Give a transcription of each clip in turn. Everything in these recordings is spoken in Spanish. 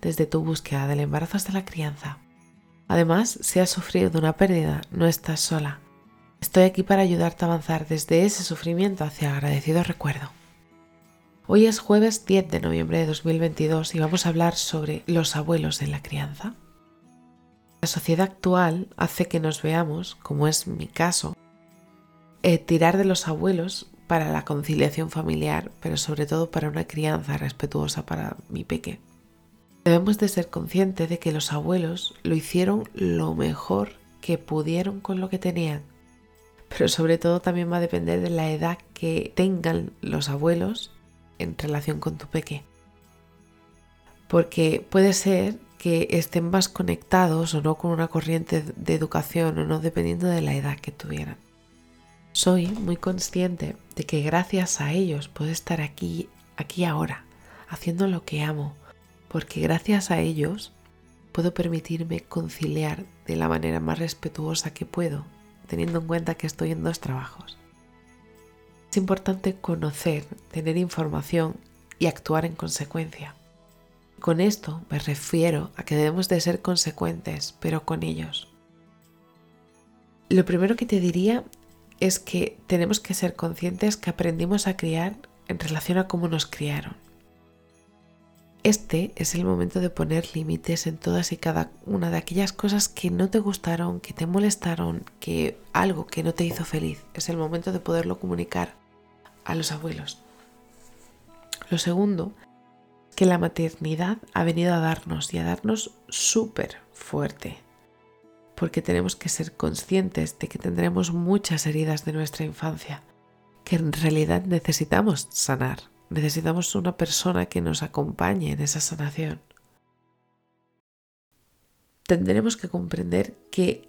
desde tu búsqueda del embarazo hasta la crianza. Además, si has sufrido una pérdida, no estás sola. Estoy aquí para ayudarte a avanzar desde ese sufrimiento hacia agradecido recuerdo. Hoy es jueves 10 de noviembre de 2022 y vamos a hablar sobre los abuelos en la crianza. La sociedad actual hace que nos veamos, como es mi caso, eh, tirar de los abuelos para la conciliación familiar, pero sobre todo para una crianza respetuosa para mi peque. Debemos de ser conscientes de que los abuelos lo hicieron lo mejor que pudieron con lo que tenían. Pero sobre todo también va a depender de la edad que tengan los abuelos en relación con tu peque. Porque puede ser que estén más conectados o no con una corriente de educación o no dependiendo de la edad que tuvieran. Soy muy consciente de que gracias a ellos puedo estar aquí, aquí ahora, haciendo lo que amo, porque gracias a ellos puedo permitirme conciliar de la manera más respetuosa que puedo, teniendo en cuenta que estoy en dos trabajos. Es importante conocer, tener información y actuar en consecuencia. Con esto me refiero a que debemos de ser consecuentes, pero con ellos. Lo primero que te diría es que tenemos que ser conscientes que aprendimos a criar en relación a cómo nos criaron. Este es el momento de poner límites en todas y cada una de aquellas cosas que no te gustaron, que te molestaron, que algo que no te hizo feliz. Es el momento de poderlo comunicar a los abuelos. Lo segundo, que la maternidad ha venido a darnos y a darnos súper fuerte. Porque tenemos que ser conscientes de que tendremos muchas heridas de nuestra infancia que en realidad necesitamos sanar. Necesitamos una persona que nos acompañe en esa sanación. Tendremos que comprender que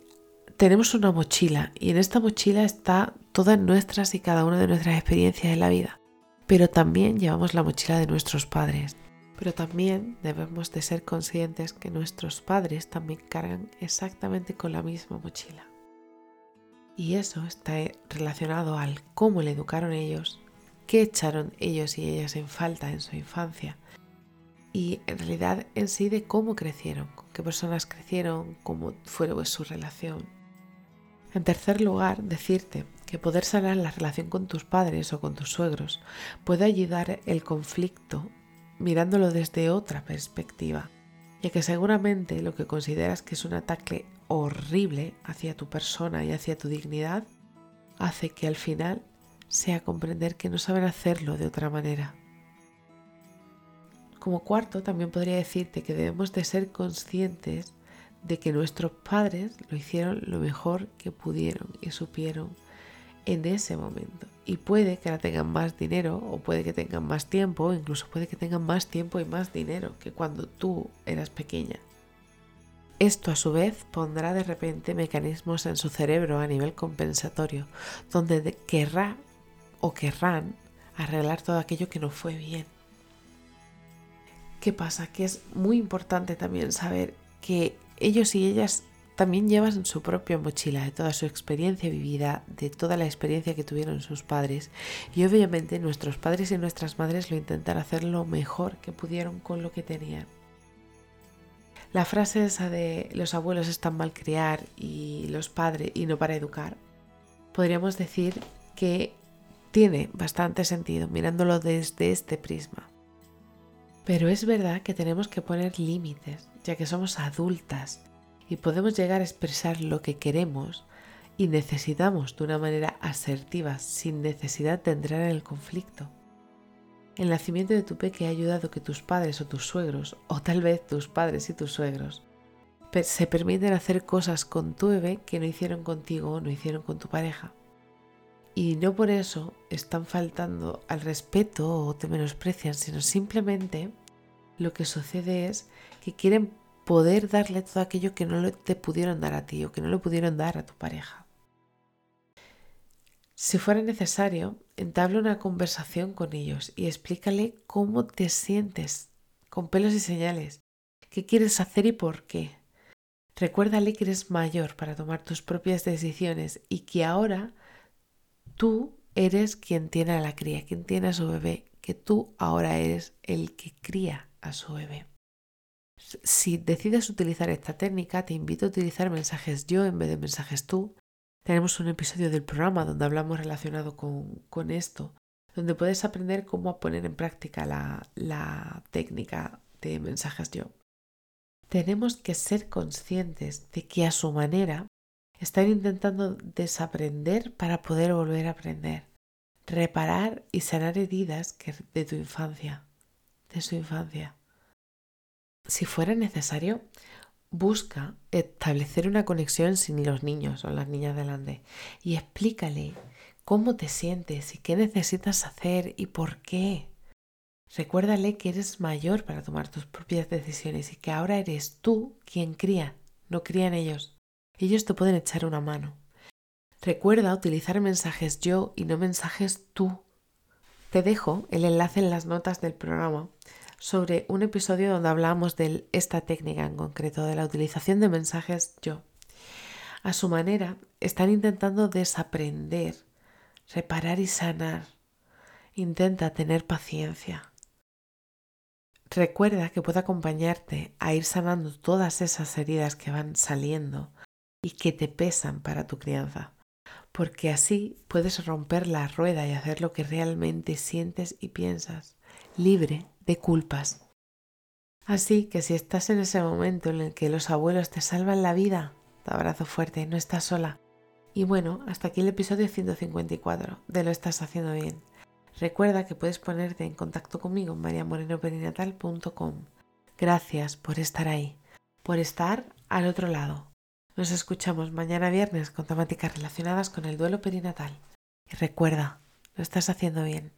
tenemos una mochila y en esta mochila está todas nuestras y cada una de nuestras experiencias en la vida. Pero también llevamos la mochila de nuestros padres. Pero también debemos de ser conscientes que nuestros padres también cargan exactamente con la misma mochila. Y eso está relacionado al cómo le educaron ellos qué echaron ellos y ellas en falta en su infancia y en realidad en sí de cómo crecieron, qué personas crecieron, cómo fue su relación. En tercer lugar, decirte que poder sanar la relación con tus padres o con tus suegros puede ayudar el conflicto mirándolo desde otra perspectiva, ya que seguramente lo que consideras que es un ataque horrible hacia tu persona y hacia tu dignidad hace que al final sea comprender que no saben hacerlo de otra manera. Como cuarto, también podría decirte que debemos de ser conscientes de que nuestros padres lo hicieron lo mejor que pudieron y supieron en ese momento. Y puede que ahora tengan más dinero o puede que tengan más tiempo, o incluso puede que tengan más tiempo y más dinero que cuando tú eras pequeña. Esto a su vez pondrá de repente mecanismos en su cerebro a nivel compensatorio, donde querrá o querrán arreglar todo aquello que no fue bien. ¿Qué pasa? Que es muy importante también saber que ellos y ellas también llevan su propia mochila de toda su experiencia vivida, de toda la experiencia que tuvieron sus padres. Y obviamente nuestros padres y nuestras madres lo intentan hacer lo mejor que pudieron con lo que tenían. La frase esa de los abuelos están mal criar y los padres y no para educar, podríamos decir que tiene bastante sentido mirándolo desde este prisma. Pero es verdad que tenemos que poner límites, ya que somos adultas y podemos llegar a expresar lo que queremos y necesitamos de una manera asertiva, sin necesidad de entrar en el conflicto. El nacimiento de tu peque ha ayudado que tus padres o tus suegros, o tal vez tus padres y tus suegros, se permiten hacer cosas con tu bebé que no hicieron contigo o no hicieron con tu pareja. Y no por eso están faltando al respeto o te menosprecian, sino simplemente lo que sucede es que quieren poder darle todo aquello que no te pudieron dar a ti o que no le pudieron dar a tu pareja. Si fuera necesario, entabla una conversación con ellos y explícale cómo te sientes, con pelos y señales, qué quieres hacer y por qué. Recuérdale que eres mayor para tomar tus propias decisiones y que ahora tú eres quien tiene a la cría, quien tiene a su bebé, que tú ahora eres el que cría a su bebé. Si decides utilizar esta técnica, te invito a utilizar mensajes yo en vez de mensajes tú. Tenemos un episodio del programa donde hablamos relacionado con, esto, donde puedes aprender cómo poner en práctica la, la técnica de mensajes yo. Tenemos que ser conscientes de que a su manera están intentando desaprender para poder volver a aprender, reparar y sanar heridas de tu infancia, de su infancia. Si fuera necesario, busca establecer una conexión sin los niños o las niñas delante y explícale cómo te sientes y qué necesitas hacer y por qué. Recuérdale que eres mayor para tomar tus propias decisiones y que ahora eres tú quien cría, no crían ellos. Ellos te pueden echar una mano. Recuerda utilizar mensajes yo y no mensajes tú. Te dejo el enlace en las notas del programa sobre un episodio donde hablamos de esta técnica en concreto, de la utilización de mensajes yo. A su manera, están intentando desaprender, reparar y sanar. Intenta tener paciencia. Recuerda que puede acompañarte a ir sanando todas esas heridas que van saliendo y que te pesan para tu crianza, porque así puedes romper la rueda y hacer lo que realmente sientes y piensas, libre de culpas. Así que si estás en ese momento en el que los abuelos te salvan la vida, te abrazo fuerte, no estás sola. Y bueno, hasta aquí el episodio 154 de Lo estás haciendo bien. Recuerda que puedes ponerte en contacto conmigo en mariamorenoperinatal.com. Gracias por estar ahí, por estar al otro lado. Nos escuchamos mañana viernes con temáticas relacionadas con el duelo perinatal. Y recuerda, lo estás haciendo bien.